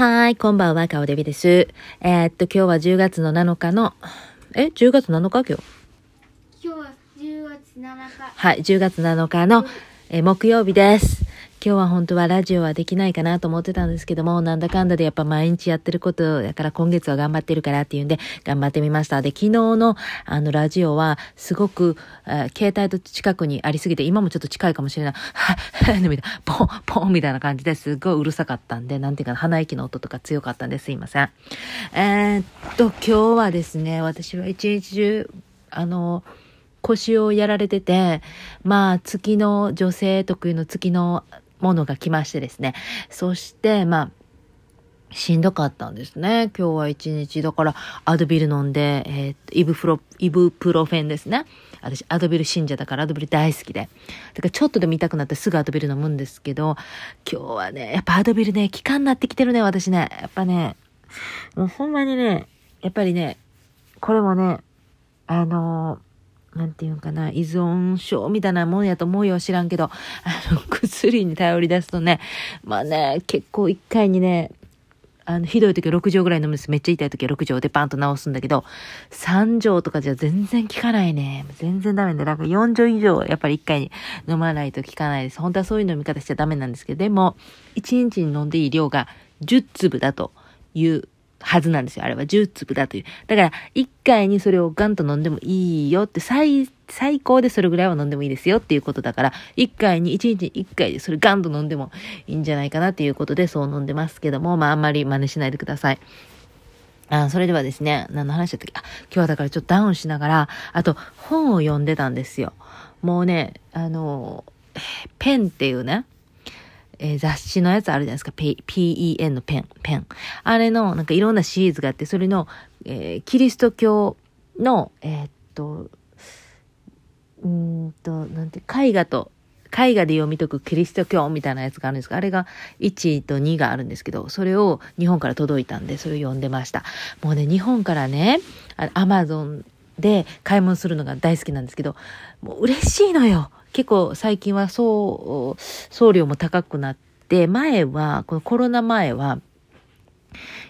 はい、こんばんは、かおでびです。えー、っと、今日は10月の7日の、え ?10 月7日？今日今日は10月7日。はい、10月7日の、え木曜日です。今日は本当はラジオはできないかなと思ってたんですけども、なんだかんだでやっぱ毎日やってることやから今月は頑張ってるからっていうんで頑張ってみました。で、昨日のあのラジオはすごく、えー、携帯と近くにありすぎて、今もちょっと近いかもしれない。はっ、みたいな、ポン、ポンみたいな感じですごいうるさかったんで、なんていうかな鼻息の音とか強かったんですいません。えー、っと、今日はですね、私は一日中、あの、腰をやられてて、まあ、月の女性特有の月のものが来ましてですね。そして、まあ、しんどかったんですね。今日は一日。だから、アドビル飲んで、えー、イブフロ、イブプロフェンですね。私、アドビル信者だから、アドビル大好きで。だからちょっとでも痛くなってすぐアドビル飲むんですけど、今日はね、やっぱアドビルね、効かんなってきてるね、私ね。やっぱね、もうほんまにね、やっぱりね、これもね、あのーなんていうんかな、依存症みたいなもんやと思うよ、知らんけど、あの、薬に頼り出すとね、まあね、結構一回にね、あの、ひどい時は6錠ぐらい飲むんです。めっちゃ痛い時は6錠でパンと治すんだけど、3錠とかじゃ全然効かないね。全然ダメで、なんか4錠以上やっぱり1回に飲まないと効かないです。本当はそういう飲み方しちゃダメなんですけど、でも、1日に飲んでいい量が10粒だというはずなんですよ。あれは10粒だという。だから、1回にそれをガンと飲んでもいいよって、最、最高でそれぐらいは飲んでもいいですよっていうことだから、1回に、1日1回でそれガンと飲んでもいいんじゃないかなっていうことでそう飲んでますけども、まああんまり真似しないでください。あそれではですね、何の話だったっけ？あ、今日はだからちょっとダウンしながら、あと本を読んでたんですよ。もうね、あの、ペンっていうね、えー、雑誌のやつあるじゃないですか。PEN のペン、ペン。あれの、なんかいろんなシリーズがあって、それの、えー、キリスト教の、えー、っと、うんと、なんて、絵画と、絵画で読み解くキリスト教みたいなやつがあるんですが、あれが1と2があるんですけど、それを日本から届いたんで、それを読んでました。もうね、日本からね、アマゾンで買い物するのが大好きなんですけど、もう嬉しいのよ。結構最近は送、送料も高くなって、前は、このコロナ前は、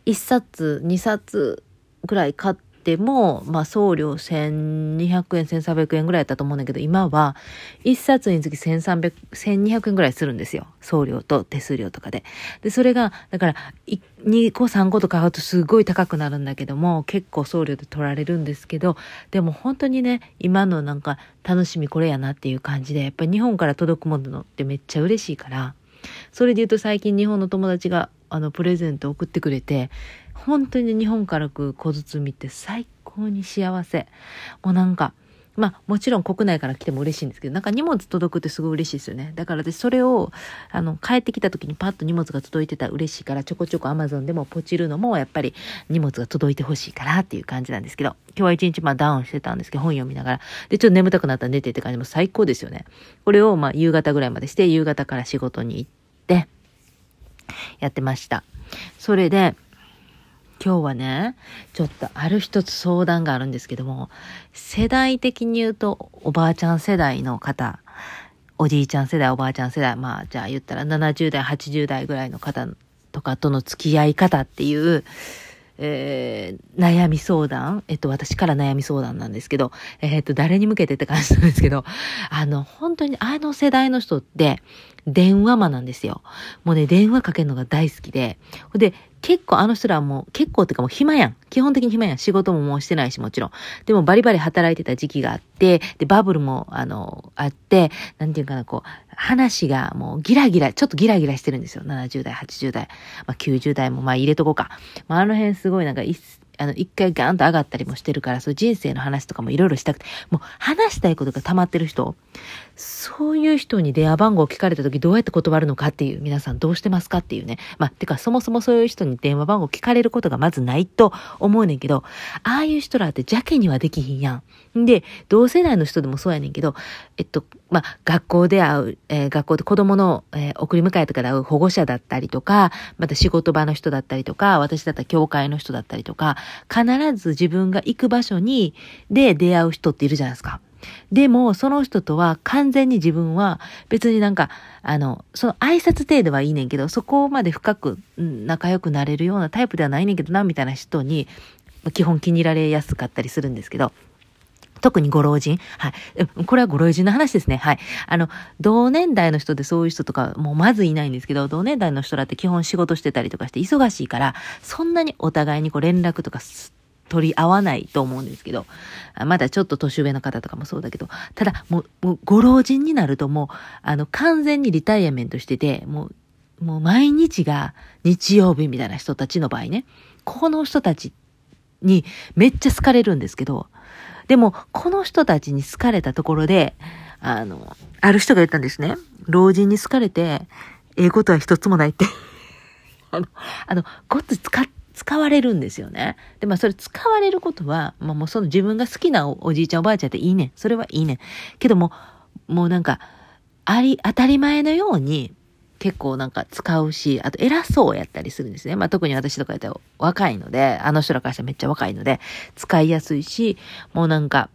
1冊、2冊ぐらい買っても、まあ送料1200円、1300円ぐらいだったと思うんだけど、今は1冊につき1300、1200円ぐらいするんですよ。送料と手数料とかで。で、それが、だから、2個3個と買うとすごい高くなるんだけども、結構送料で取られるんですけど、でも本当にね、今のなんか楽しみこれやなっていう感じで、やっぱり日本から届くものってめっちゃ嬉しいから、それで言うと最近日本の友達があのプレゼント送ってくれて、本当に日本から来る小包って最高に幸せ。もうなんか、まあもちろん国内から来ても嬉しいんですけど、なんか荷物届くってすごい嬉しいですよね。だから私それを、あの、帰ってきた時にパッと荷物が届いてたら嬉しいから、ちょこちょこ Amazon でもポチるのもやっぱり荷物が届いてほしいからっていう感じなんですけど、今日は一日まあダウンしてたんですけど、本読みながら。で、ちょっと眠たくなったら寝てって感じも最高ですよね。これをまあ夕方ぐらいまでして、夕方から仕事に行って、やってました。それで、今日はね、ちょっとある一つ相談があるんですけども、世代的に言うとおばあちゃん世代の方、おじいちゃん世代、おばあちゃん世代、まあじゃあ言ったら70代、80代ぐらいの方とかとの付き合い方っていう、えー、悩み相談、えっと、私から悩み相談なんですけど、えっと、誰に向けてって感じなんですけど、あの、本当にあの世代の人って、電話魔なんですよ。もうね、電話かけるのが大好きで。で、結構あの人らはもう、結構っていうかもう暇やん。基本的に暇やん。仕事ももうしてないし、もちろん。でもバリバリ働いてた時期があって、で、バブルも、あの、あって、なんていうかな、こう、話がもうギラギラ、ちょっとギラギラしてるんですよ。70代、80代、まあ90代もまあ入れとこうか。まああの辺すごいなんかあの、一回ガーンと上がったりもしてるから、そう人生の話とかもいろいろしたくて、もう話したいことが溜まってる人、そういう人に電話番号を聞かれた時どうやって断るのかっていう、皆さんどうしてますかっていうね。まあ、てかそもそもそういう人に電話番号聞かれることがまずないと思うねんけど、ああいう人らって邪気にはできひんやん。で、同世代の人でもそうやねんけど、えっと、まあ、学校で会う、えー、学校で子供の、えー、送り迎えとかで会う保護者だったりとか、また仕事場の人だったりとか、私だったら教会の人だったりとか、必ず自分が行く場所に、で出会う人っているじゃないですか。でも、その人とは完全に自分は別になんか、あの、その挨拶程度はいいねんけど、そこまで深く仲良くなれるようなタイプではないねんけどな、みたいな人に、基本気に入られやすかったりするんですけど、特にご老人。はい。これはご老人の話ですね。はい。あの、同年代の人でそういう人とか、もうまずいないんですけど、同年代の人だって基本仕事してたりとかして忙しいから、そんなにお互いにこう連絡とかす取り合わないと思うんですけど、まだちょっと年上の方とかもそうだけど、ただ、もう、もうご老人になるともう、あの、完全にリタイアメントしてて、もう、もう毎日が日曜日みたいな人たちの場合ね、この人たちにめっちゃ好かれるんですけど、でも、この人たちに好かれたところで、あの、ある人が言ったんですね。老人に好かれて、ええことは一つもないって。あの、あの、ごっつ使って、使われるんですよね。で、まあ、それ使われることは、まあ、もうその自分が好きなおじいちゃんおばあちゃんっていいねん。それはいいねん。けども、もうなんか、あり、当たり前のように、結構なんか使うし、あと偉そうやったりするんですね。まあ特に私とかやったら若いので、あの人らからしたらめっちゃ若いので、使いやすいし、もうなんか、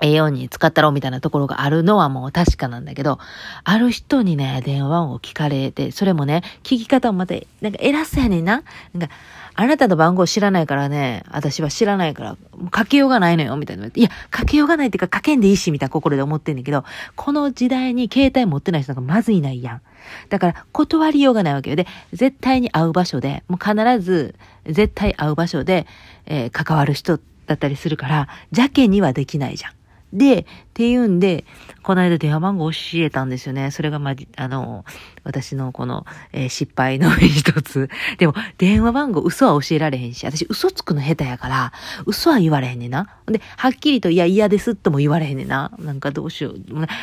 ええように使ったろうみたいなところがあるのはもう確かなんだけど、ある人にね、電話番号聞かれて、それもね、聞き方もまた、なんか偉そうやねんな。なんか、あなたの番号知らないからね、私は知らないから、もうかけようがないのよ、みたいな。いや、かけようがないっていうか、かけんでいいし、みたいな心で思ってんだけど、この時代に携帯持ってない人がまずいないやん。だから、断りようがないわけよ。で、絶対に会う場所で、もう必ず、絶対会う場所で、えー関わる人だったりするから、邪気にはできないじゃん。で、っていうんで、この間電話番号教えたんですよね。それがまじ、あの、私のこの、えー失敗の一つ。でも、電話番号嘘は教えられへんし、私嘘つくの下手やから、嘘は言われへんねんな。で、はっきりと、いや、嫌ですとも言われへんねんな。なんかどうしよ。う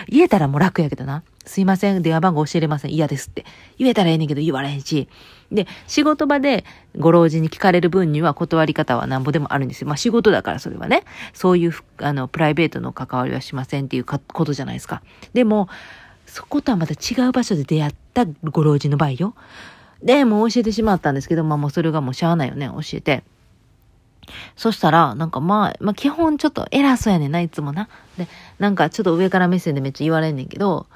言えたらもう楽やけどな。すいません、電話番号教えれません。嫌ですって。言えたらええねんけど言われへんし。で、仕事場でご老人に聞かれる分には断り方はなんぼでもあるんですよ。まあ仕事だからそれはね。そういう、あの、プライベートの関わりはしませんっていうことじゃないですか。でも、そことはまた違う場所で出会ったご老人の場合よ。で、もう教えてしまったんですけど、まあもうそれがもうしゃあないよね、教えて。そしたら、なんかまあ、まあ基本ちょっと偉そうやねんな、いつもな。で、なんかちょっと上から目線でめっちゃ言われんねんけど、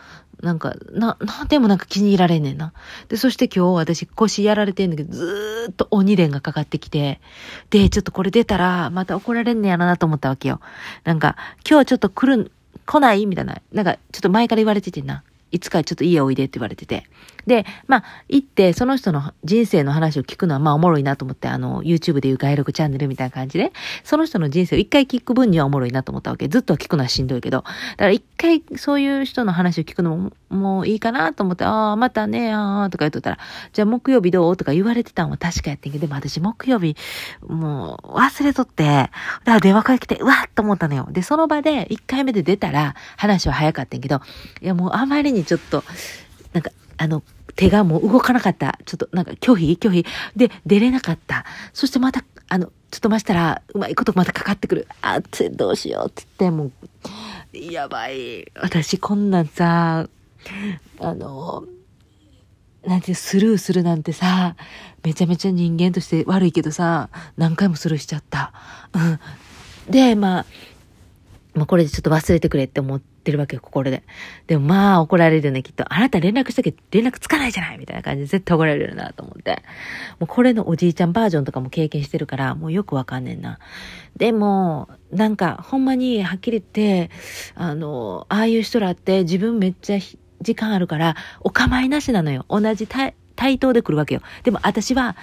なんか、な、なでもなんか気に入られんねんな。で、そして今日私腰やられてんだけど、ずーっと鬼電がかかってきて、で、ちょっとこれ出たら、また怒られんねやろなと思ったわけよ。なんか、今日ちょっと来る、来ない？みたいな。なんか、ちょっと前から言われててんな。いつかちょっと家おいでって言われてて。で、まあ、行って、その人の人生の話を聞くのは、まあ、おもろいなと思って、あの、YouTube でいう外録チャンネルみたいな感じで、その人の人生を一回聞く分にはおもろいなと思ったわけ。ずっと聞くのはしんどいけど。だから一回そういう人の話を聞くのも、もういいかなと思って、ああ、またね、ああ、とか言っとったら、じゃあ木曜日どう？とか言われてたんは確かやってんけど、でも私木曜日、もう忘れとって、だから電話かけて、うわっと思ったのよ。で、その場で一回目で出たら、話は早かったんけど、いやもうあまりにちょっと、なんか、あの、手がもう動かなかった。ちょっとなんか拒否？拒否？で、出れなかった。そしてまた、あの、ちょっとましたら、うまいことまたかかってくる。あっ、つどうしようって言って、もう、やばい。私こんなんさ、あの、なんてスルーするなんてさ、めちゃめちゃ人間として悪いけどさ、何回もスルーしちゃった。うん。で、まあ、これでちょっと忘れてくれって思ってるわけよ、心で。でもまあ怒られるね、きっと。あなた連絡したけど連絡つかないじゃないみたいな感じで 絶対怒られるなと思って。もうこれのおじいちゃんバージョンとかも経験してるから、もうよくわかんねんな。でも、なんか、ほんまにはっきり言って、あの、ああいう人らって自分めっちゃ時間あるから、お構いなしなのよ。同じ対等で来るわけよ。でも私は、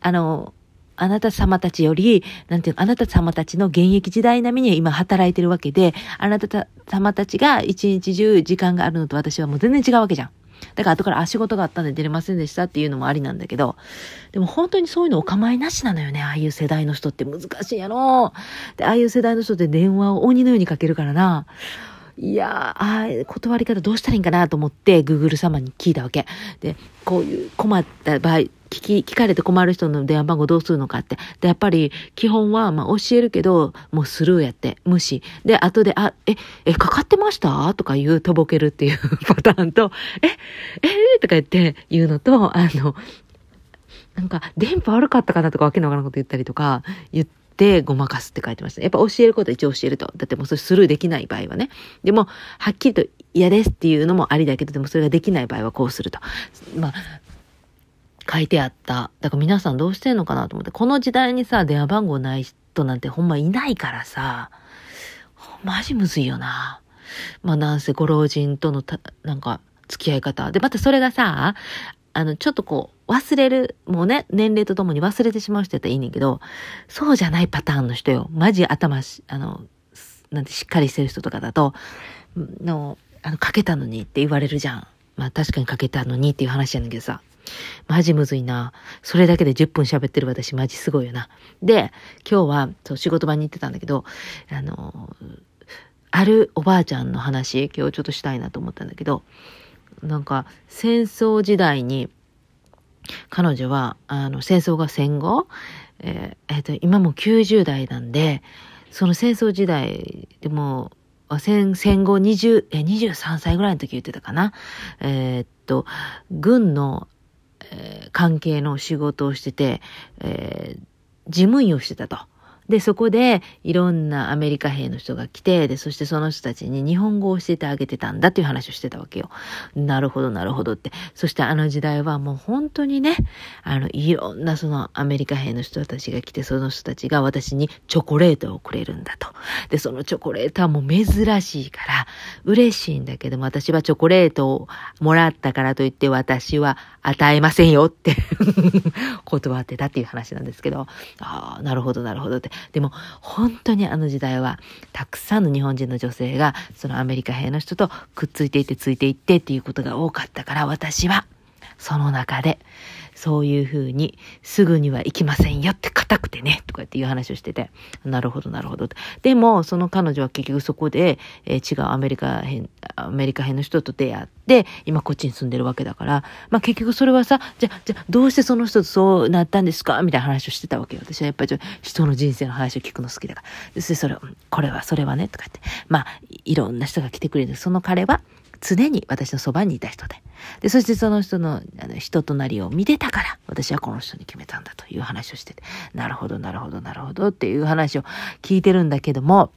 あの、あなた様たちより、なんていうの、あなた様たちの現役時代並みに今働いてるわけで、あなた様たちが一日中時間があるのと私はもう全然違うわけじゃん。だから後からあ仕事があったんで出れませんでしたっていうのもありなんだけど、でも本当にそういうのお構いなしなのよね。ああいう世代の人って難しいやろ。で、ああいう世代の人って電話を鬼のようにかけるからな。いやー、あ断り方どうしたらいいんかなと思って、Google 様に聞いたわけ。で、こういう困った場合、聞き、聞かれて困る人の電話番号どうするのかって。で、やっぱり、基本は、まあ、教えるけど、もうスルーやって、無視。で、後で、あ、え、え、かかってました？とか言う、とぼけるっていう パターンと、え、えー、とか言って言うのと、あの、なんか、電波悪かったかなとかわけのわからんこと言ったりとか、言ってでごまかすって書いてました。やっぱ教えることは一応教えると。だってもうそれスルーできない場合はね。でも、はっきりと嫌ですっていうのもありだけど、でもそれができない場合はこうすると。まあ、書いてあった。だから皆さんどうしてんのかなと思って。この時代にさ、電話番号ない人なんてほんまいないからさ、マジむずいよな。まあなんせご老人とのた、なんか、付き合い方。で、またそれがさ、あの、ちょっとこう、忘れる、もうね、年齢とともに忘れてしまう人やったらいいねんけど、そうじゃないパターンの人よ。マジ頭し、あの、なんてしっかりしてる人とかだと、の、あの、かけたのにって言われるじゃん。まあ確かにかけたのにっていう話やねんけどさ。マジむずいな。それだけで10分喋ってる私マジすごいよな。で、今日はそう仕事場に行ってたんだけど、あの、あるおばあちゃんの話、今日ちょっとしたいなと思ったんだけど、なんか戦争時代に彼女は、あの、戦争が戦後、えーえーと、今も90代なんで、その戦争時代でも、戦戦後20え23歳ぐらいの時言ってたかな。えーっと、軍の、えー関係の仕事をしてて、えー事務員をしてたと。で、そこでいろんなアメリカ兵の人が来て、で、そしてその人たちに日本語を教えてあげてたんだっていう話をしてたわけよ。なるほど、なるほどって。そしてあの時代はもう本当にね、あの、いろんなそのアメリカ兵の人たちが来て、その人たちが私にチョコレートをくれるんだと。で、そのチョコレートはもう珍しいから、嬉しいんだけども、私はチョコレートをもらったからといって私は与えませんよって 断ってたっていう話なんですけど、ああ、なるほど、なるほどって。でも、本当にあの時代は、たくさんの日本人の女性が、そのアメリカ兵の人とくっついていって、ついていってっていうことが多かったから、私は、その中で、そういうふうに、すぐには行きませんよって硬くてね、とかっていう話をしてて、なるほど、なるほど。でも、その彼女は結局そこで、えー違うアメリカ編、アメリカ編の人と出会って、今こっちに住んでるわけだから、まあ結局それはさ、じゃ、じゃ、どうしてその人とそうなったんですか？みたいな話をしてたわけよ。私はやっぱり人の人生の話を聞くの好きだから。で、それ、それうんこれは、それはね、とか言って。まあ、いろんな人が来てくれる。その彼は、常に私のそばにいた人で。で、そしてその人のあの人となりを見てたから、私はこの人に決めたんだという話をしてて、なるほど、なるほど、なるほどっていう話を聞いてるんだけども、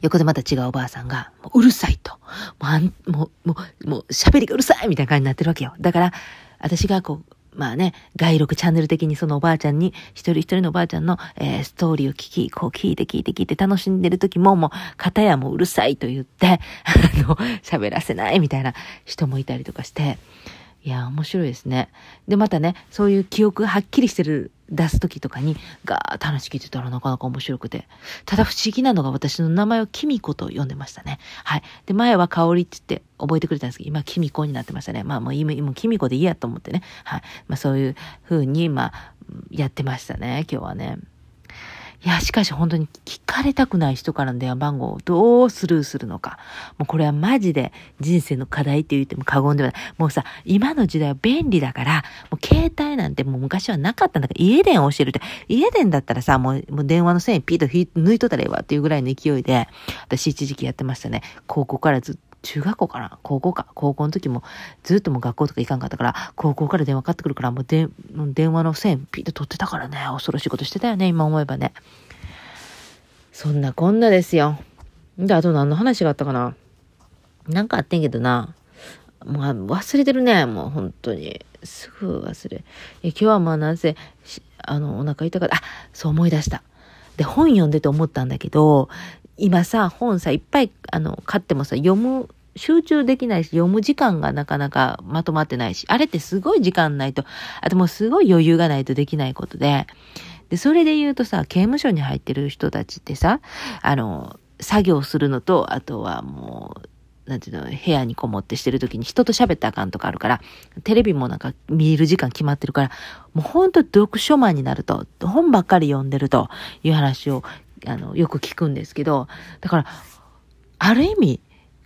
横でまた違うおばあさんが、もううるさいと。もう、もう、もう、もう喋りがうるさいみたいな感じになってるわけよ。だから、私がこう、まあね、外録チャンネル的にそのおばあちゃんに、一人一人のおばあちゃんの、えーストーリーを聞き、こう聞いて聞いて聞いて楽しんでる時も、もう、片やもううるさいと言って、あの、喋らせないみたいな人もいたりとかして、いや、面白いですね。で、またね、そういう記憶がはっきりしてる、出す時とかに、ガーッと話聞いてたらなかなか面白くて。ただ不思議なのが私の名前をキミコと呼んでましたね。はい。で、前は香りって言って覚えてくれたんですけど、今キミコになってましたね。まあもう今、今キミコでいいやと思ってね。はい。まあそういう風に、まあ、やってましたね、今日はね。いや、しかし本当に聞かれたくない人からの電話番号をどうスルーするのか。もうこれはマジで人生の課題って言っても過言ではない。もうさ、今の時代は便利だから、もう携帯なんてもう昔はなかったんだから、家電を教えるって、家電だったらさ、もうもう電話の線ピッと引い抜いとったらええわっていうぐらいの勢いで、私一時期やってましたね。高校からずっと中学校かな？高校か？高校の時もずっとも学校とか行かんかったから、高校から電話かかってくるから、もうで電話の線ピッと取ってたからね、恐ろしいことしてたよね、今思えばね。そんなこんなですよ。で、あと何の話があったかな？なんかあってんけどな。もう忘れてるね。もう本当に。すぐ忘れ。今日はまあなぜ、しあの、お腹痛かった。あ、そう思い出した。で、本読んでて思ったんだけど、今さ、本さ、いっぱい、あの、買ってもさ、読む、集中できないし、読む時間がなかなかまとまってないし、あれってすごい時間ないと、あともうすごい余裕がないとできないことで、で、それで言うとさ、刑務所に入ってる人たちってさ、あの、作業するのと、あとはもう、なんていうの、部屋にこもってしてる時に人と喋ったらあかんとかあるから、テレビもなんか見る時間決まってるから、もうほんと読書マンになると、本ばっかり読んでるという話を、あの、よく聞くんですけど、だから、ある意味、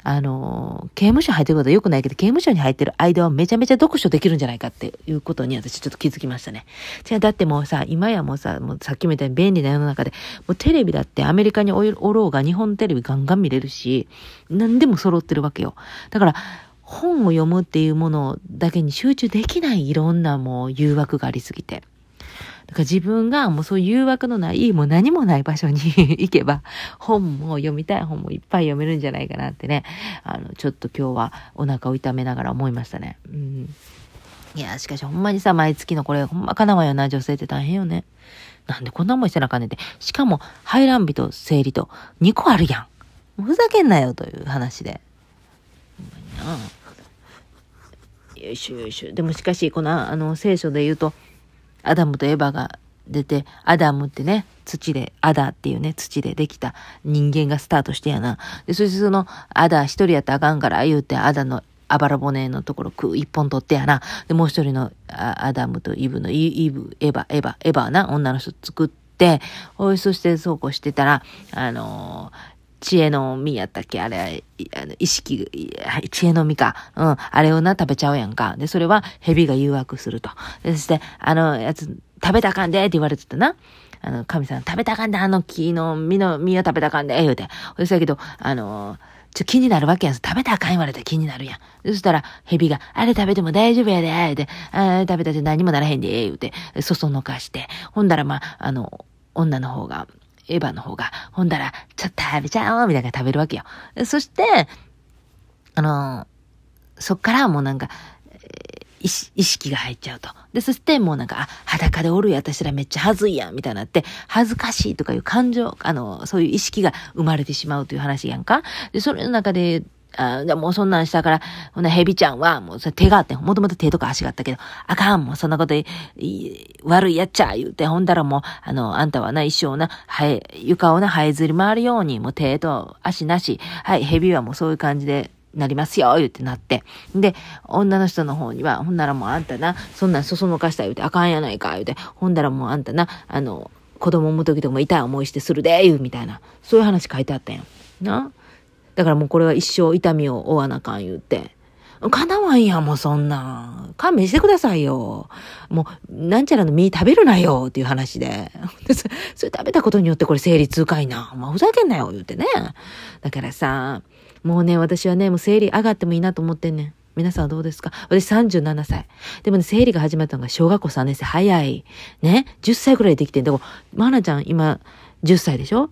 あの、刑務所入ってることは良くないけど、刑務所に入ってる間はめちゃめちゃ読書できるんじゃないかっていうことに私ちょっと気づきましたね。じゃあだってもうさ、今やもうさ、もうさっきみたいに便利な世の中で、もうテレビだってアメリカにおろうが日本テレビガンガン見れるし、何でも揃ってるわけよ。だから、本を読むっていうものだけに集中できないいろんなもう誘惑がありすぎて。だから自分がもうそういう誘惑のない、もう何もない場所に 行けば、本も読みたい本もいっぱい読めるんじゃないかなってね、あの、ちょっと今日はお腹を痛めながら思いましたね。うん。いや、しかしほんまにさ、毎月のこれ、ほんまかなわよな、女性って大変よね。なんでこんな思いしてなあかんねんって。しかも、排卵日と生理と2個あるやん。ふざけんなよという話で。ほんまにな。よいしょよいしょ。でもしかし、この、あの、聖書で言うと、アダムとエヴァが出て、アダムってね、土で、アダっていうね、土でできた人間がスタートしてやな。で、そしてその、アダ一人やったらあかんから言うて、アダのあばら骨のところく一本取ってやな。で、もう一人のアダムとイブのイブ、エヴァ、エヴァ、エヴァな、女の人作って、おい、そしてそうこうしてたら、あの、知恵の実やったっけ？あれ、あの意識、知恵の実か。うん。あれをな、食べちゃうやんか。で、それは蛇が誘惑すると。そして、あの、やつ、食べたかんでって言われてたな。あの、神さん、食べたかんで、あの木の実の実を食べたかんで、言うて。そやけど、あの、ちょ、気になるわけやん。食べたらあかん言われたら気になるやん。そしたら、蛇が、あれ食べても大丈夫やで、言うて、あ食べたって何もならへんで、言うて、そそのかして。ほんだら、まあ、あの、女の方が、エヴァの方が、ほんだら、ちょっと食べちゃおうみたいな食べるわけよ。そして、あの、そっからもうなんか、え意識が入っちゃうと。で、そしてもうなんか、あ、裸でおるや私らめっちゃ恥ずいやん、みたいなって、恥ずかしいとかいう感情、あの、そういう意識が生まれてしまうという話やんか。で、それの中で、あじゃもうそんなんしたから、ほな、蛇ちゃんは、もうそれ手があって、もともと手とか足があったけど、あかん、もうそんなことい悪いやっちゃ、言うて、ほんだらもう、あの、あんたはな、一生な、はえ、床をな、這いずり回るように、もう手と足なし、はい、蛇はもうそういう感じで、なりますよ、言ってなって。で、女の人の方には、ほんならもうあんたな、そんなんそそのかした言うて、あかんやないか、言うて、ほんだらもうあんたな、あの、子供産む時とかも痛い思いしてするで、言うみたいな。そういう話書いてあったんや。な？だからもうこれは一生痛みを負わなあかん言うて。かなわんや、もうそんな。勘弁してくださいよ。もう、なんちゃらの実食べるなよ、っていう話で。それ食べたことによってこれ生理痛かいな。まあ、ふざけんなよ、言うてね。だからさ、もうね、私はね、もう生理上がってもいいなと思ってんねん。皆さんはどうですか？私37歳。でもね、生理が始まったのが小学校3年生。早い。ね？10歳くらいできてんだ。マナちゃん今10歳でしょ？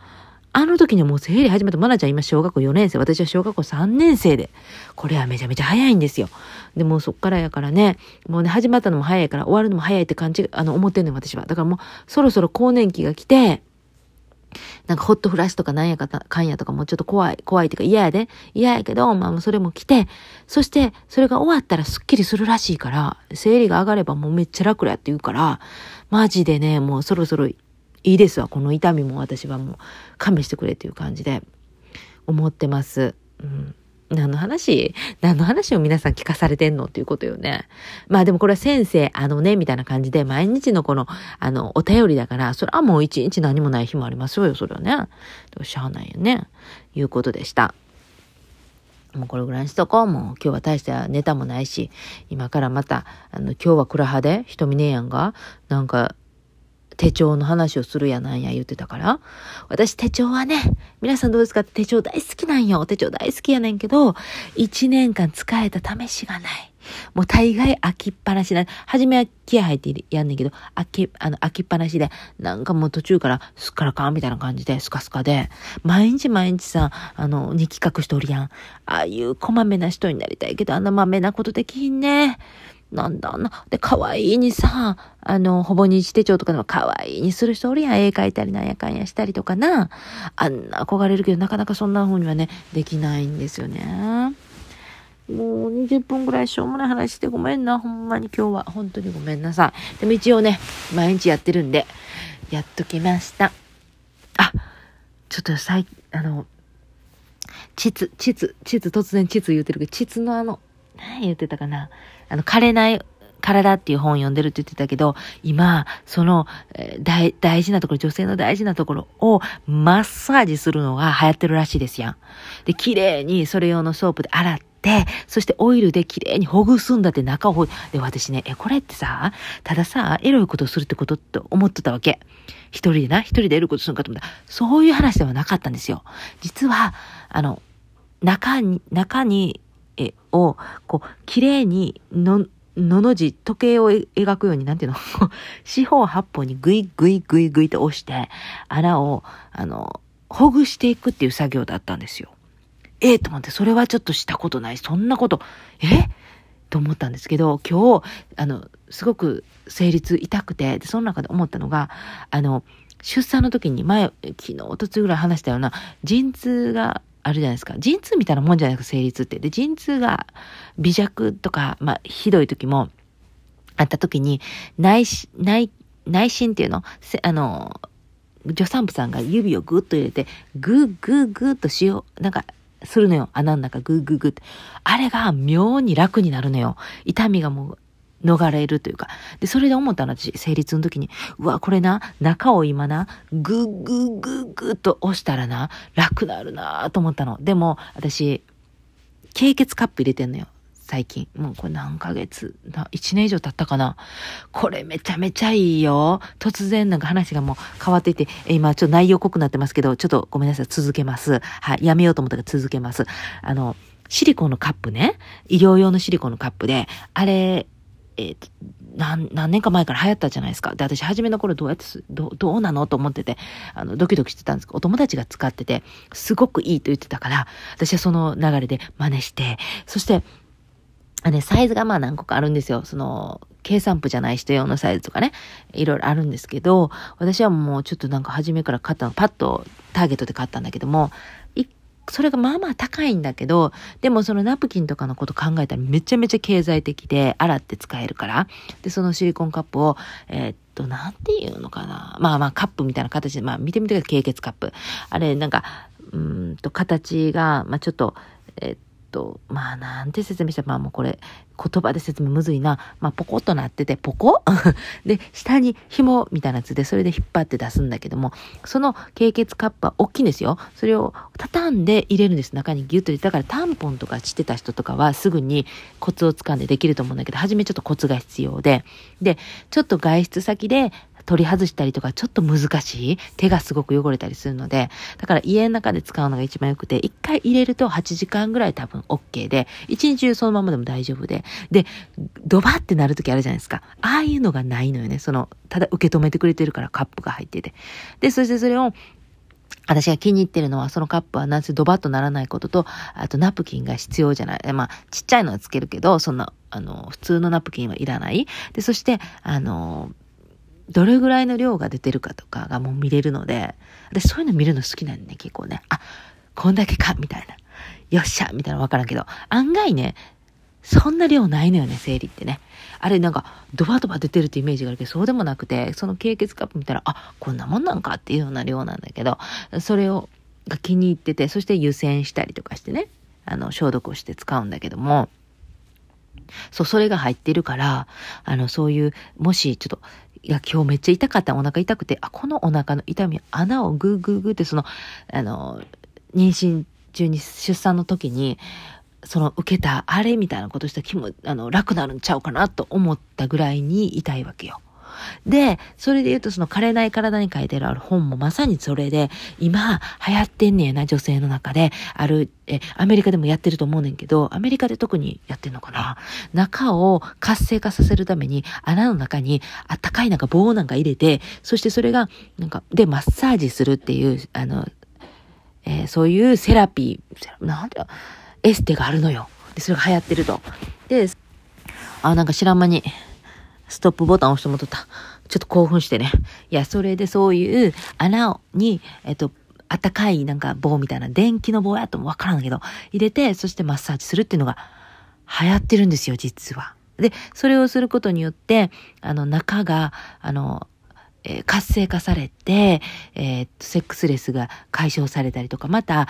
あの時にもう生理始まった。マナちゃん今小学校4年生。私は小学校3年生で。これはめちゃめちゃ早いんですよ。でもそっからやからね、もうね、始まったのも早いから終わるのも早いって感じ、あの、思ってんねん、私は。だからもう、そろそろ更年期が来て、なんかホットフラッシュとかなんやかかんやとかもちょっと怖い、怖いっていうか嫌やで。嫌やけど、まあもうそれも来て、そしてそれが終わったらスッキリするらしいから、生理が上がればもうめっちゃ楽やって言うから、マジでね、もうそろそろいいですわ。この痛みも私はもう勘弁してくれっていう感じで思ってます。うん何の話？何の話を皆さん聞かされてんのっていうことよね。まあでもこれは先生、あのね、みたいな感じで、毎日のこの、あの、お便りだから、それはもう一日何もない日もありますよ、それはね。どうしゃあないよね。いうことでした。もうこれぐらいにしとこう。もう今日は大したネタもないし、今からまた、あの、今日は暗派で、瞳ねえやんが、なんか、手帳の話をするやなんや言ってたから。私手帳はね、皆さんどうですか？手帳大好きなんよ。手帳大好きやねんけど、一年間使えた試しがない。もう大概開きっぱなしな。初めは気合入ってやんねんけど、開き、あの、開きっぱなしで、なんかもう途中からすっからかんみたいな感じで、スカスカで、毎日毎日さ、あの、日記書く人おるやん。ああいうこまめな人になりたいけど、あんなまめなことできひんね。なんだな。で、可愛いにさ、あの、ほぼ日手帳とかでも可愛いにする人おるや。絵描いたりなんやかんやしたりとかな。あんな憧れるけど、なかなかそんな風にはね、できないんですよね。もう20分ぐらいしょうもない話してごめんな。ほんまに今日は。本当にごめんなさい。でも一応ね、毎日やってるんで、やっときました。あ、ちょっと最、あの、膣、膣、膣、突然膣言うてるけど、膣のあの、何言ってたかな？あの、枯れない体っていう本を読んでるって言ってたけど、今、その、えー、大事なところ、女性の大事なところをマッサージするのが流行ってるらしいですやん。で、綺麗にそれ用のソープで洗って、そしてオイルで綺麗にほぐすんだって中をほで、私ね、え、これってさ、たださ、エロいことをするってことって思ってたわけ。一人でな、一人でエロいことするんかと思った、そういう話ではなかったんですよ。実は、あの、中に、中に、え、を、こう、綺麗にの、のの字、時計を描くように、なんていうの？四方八方にグイグイグイグイと押して、穴を、あの、ほぐしていくっていう作業だったんですよ。ええー、と思って、それはちょっとしたことない。そんなこと、え？と思ったんですけど、今日、あの、すごく生理痛痛くて、で、その中で思ったのが、あの、出産の時に前、昨日、おとつぐらい話したような、陣痛があるじゃないですか。陣痛みたいなもんじゃないですか、生理痛って。で、陣痛が微弱とか、まあ、ひどい時もあった時に、内、内、内心っていうの、あの、助産婦さんが指をグッと入れて、グーグーグーとしよう、なんか、するのよ。穴の中グーグーグーって。あれが妙に楽になるのよ。痛みがもう逃れるというか。で、それで思ったの、私、生理痛の時に、うわ、これな、中を今な、ぐぐぐぐーと押したらな、楽なるなと思ったの。でも、私、経血カップ入れてんのよ。最近。もうこれ何ヶ月、1年以上経ったかな。これめちゃめちゃいいよ。突然なんか話がもう変わっていて、今ちょっと内容濃くなってますけど、ちょっとごめんなさい、続けます。はい、やめようと思ったから続けます。あの、シリコンのカップね。医療用のシリコンのカップで、あれ、えー、何、何年か前から流行ったじゃないですか。で、私初めの頃どうやってす、どどうなのと思ってて、あの、ドキドキしてたんですけど、お友達が使ってて、すごくいいと言ってたから、私はその流れで真似して、そして、あね、サイズがまあ何個かあるんですよ。その、計算譜じゃない人用のサイズとかね、いろいろあるんですけど、私はもうちょっとなんか初めから買ったの、パッとターゲットで買ったんだけども、それがまあまあ高いんだけど、でもそのナプキンとかのこと考えたらめちゃめちゃ経済的で、洗って使えるから。で、そのシリコンカップを、えー、っと、なんていうのかな。まあまあカップみたいな形で、まあ見てみてください、経血カップ。あれ、なんか、うんと、形が、まあちょっと、えー、っと、まあなんて説明したら、まあもうこれ、言葉で説明むずいな。まあポコッとなってて、ポコ？で、下に紐みたいなやつで、それで引っ張って出すんだけども、その経血カップは大きいんですよ。それを畳んで入れるんです。中にギュッと入れて。だからタンポンとかしてた人とかはすぐにコツをつかんでできると思うんだけど、初めちょっとコツが必要で、で、ちょっと外出先で取り外したりとかちょっと難しい。手がすごく汚れたりするので、だから家の中で使うのが一番良くて、一回入れると8時間ぐらい多分 OK で、一日中そのままでも大丈夫で、で、ドバってなる時あるじゃないですか。ああいうのがないのよね。その、ただ受け止めてくれてるからカップが入ってて。で、そしてそれを、私が気に入ってるのは、そのカップはなぜドバッとならないことと、あとナプキンが必要じゃない。まあ、ちっちゃいのはつけるけど、そんな、あの、普通のナプキンはいらない。で、そして、あの、どれぐらいの量が出てるかとかがもう見れるので、私そういうの見るの好きなんね、結構ね。あ、こんだけか、みたいな。よっしゃみたいなのわからんけど、案外ね、そんな量ないのよね、生理ってね。あれなんか、ドバドバ出てるってイメージがあるけど、そうでもなくて、その経血カップ見たら、あ、こんなもんなんかっていうような量なんだけど、それを、が気に入ってて、そして湯煎したりとかしてね、あの、消毒をして使うんだけども、そう、それが入ってるから、あの、そういう、もし、ちょっと、いや、今日めっちゃ痛かった。お腹痛くて、あ、このお腹の痛み、穴をグーグーグーって、その、あの、妊娠中に出産の時に、その受けたあれみたいなことしたら気も、あの、楽なるんちゃうかなと思ったぐらいに痛いわけよ。で、それで言うとその枯れない体に書いてある本もまさにそれで、今流行ってんねやな、女性の中で。ある、え、アメリカでもやってると思うねんけど、アメリカで特にやってんのかな中を活性化させるために、穴の中にあったかいなんか棒なんか入れて、そしてそれが、なんか、で、マッサージするっていう、あの、えー、そういうセラピー、なんてエステがあるのよ。で、それが流行ってると。で、あ、なんか知らん間に、ストップボタン押してもとった。ちょっと興奮してね。いや、それでそういう穴に、えっと、あったかいなんか棒みたいな電気の棒やともわからんけど、入れて、そしてマッサージするっていうのが流行ってるんですよ、実は。で、それをすることによって、あの、中が、あの、えー、活性化されて、えー、セックスレスが解消されたりとか、また、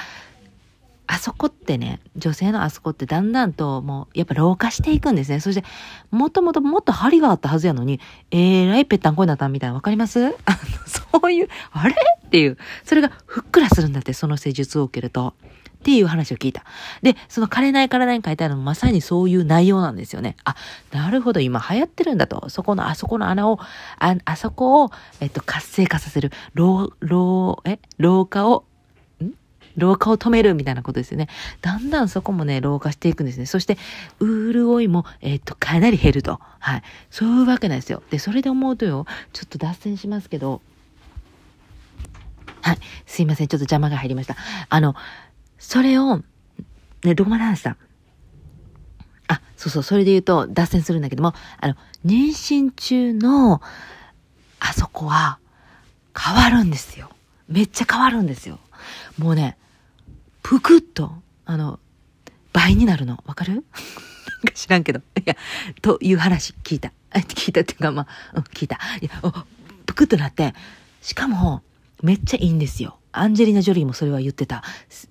あそこってね、女性のあそこってだんだんともうやっぱ老化していくんですね。そして、もともともっと張りがあったはずやのに、えらいぺったんこになったみたいなわかります？あの、そういう、あれ？っていう、それがふっくらするんだって、その施術を受けると。っていう話を聞いた。で、その枯れない体に書いてあるのもまさにそういう内容なんですよね。あ、なるほど、今流行ってるんだと。そこの、あそこの穴を、あ、あそこを、えっと、活性化させる。老、老、え？老化を老化を止めるみたいなことですよね。だんだんそこもね、老化していくんですね。そして、潤いも、えっ、と、かなり減ると。はい。そういうわけなんですよ。で、それで思うとよ、ちょっと脱線しますけど、はい。すいません。ちょっと邪魔が入りました。あの、それを、ね、どこまで話したあ、そうそう、それで言うと、脱線するんだけども、あの、妊娠中の、あそこは、変わるんですよ。めっちゃ変わるんですよ。もうね、ぷくっと、あの、倍になるの。わかる？なんか知らんけど。いや、という話聞いた。聞いたっていうか、まあ、うん、聞いた。いや、ぷくっとなって、しかも、めっちゃいいんですよ。アンジェリーナ・ジョリーもそれは言ってた。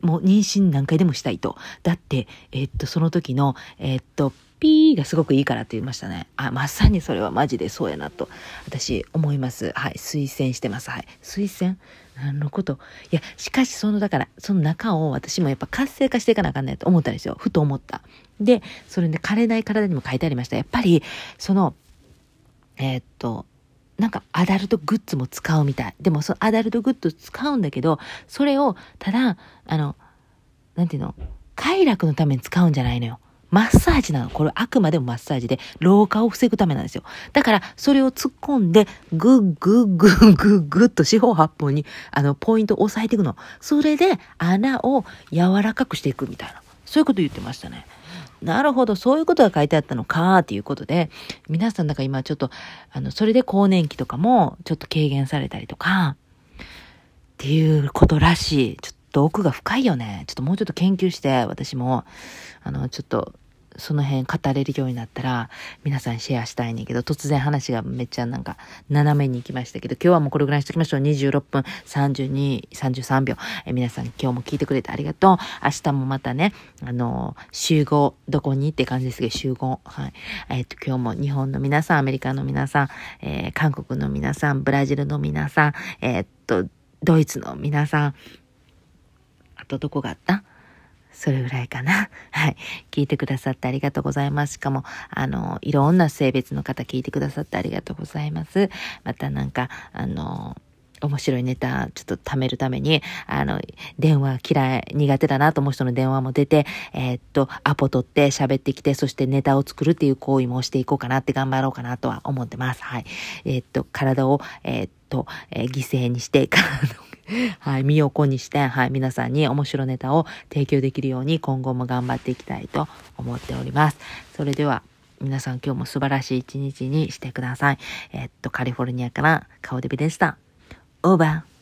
もう妊娠何回でもしたいと。だって、えー、っと、その時の、えー、っと、ピーがすごくいいからって言いましたね。あ、まさにそれはマジでそうやなと、私思います。はい。推薦してます。はい。推薦？何のこといや、しかしその、だから、その中を私もやっぱ活性化していかなあかんないと思ったんですよ。ふと思った。で、それで、枯れない体にも書いてありました。やっぱり、その、えー、っと、なんかアダルトグッズも使うみたい。でもそのアダルトグッズ使うんだけど、それをただ、あの、なんていうの、快楽のために使うんじゃないのよ。マッサージなの。これあくまでもマッサージで、老化を防ぐためなんですよ。だから、それを突っ込んで、ぐっぐっぐっぐっぐっと四方八方に、あの、ポイントを押さえていくの。それで、穴を柔らかくしていくみたいな。そういうこと言ってましたね。なるほど、そういうことが書いてあったのか、っていうことで、皆さんだから今ちょっと、あの、それで更年期とかもちょっと軽減されたりとか、っていうことらしい。ちょっと奥が深いよね。ちょっともうちょっと研究して、私も、あの、ちょっとその辺語れるようになったら皆さんシェアしたいねんけど突然話がめっちゃなんか斜めに行きましたけど今日はもうこれぐらいにしときましょう。26分32、33秒。え皆さん今日も聞いてくれてありがとう。明日もまたねあの集合どこにって感じですけど集合。はい。えっ、と今日も日本の皆さんアメリカの皆さん、えー、韓国の皆さんブラジルの皆さんえっとドイツの皆さんあとどこがあった？それぐらいかな。はい。聞いてくださってありがとうございます。しかも、あの、いろんな性別の方聞いてくださってありがとうございます。またなんか、あの、面白いネタちょっと貯めるために、あの、電話嫌い、苦手だなと思う人の電話も出て、えー、っと、アポ取って喋ってきて、そしてネタを作るっていう行為もしていこうかなって頑張ろうかなとは思ってます。はい。えー、っと、体を、えー、っと、え犠牲にして、体をはい、身を粉にして、はい、皆さんに面白ネタを提供できるように今後も頑張っていきたいと思っております。それでは、皆さん今日も素晴らしい一日にしてください。えっと、カリフォルニアから顔デビでした。オーバー。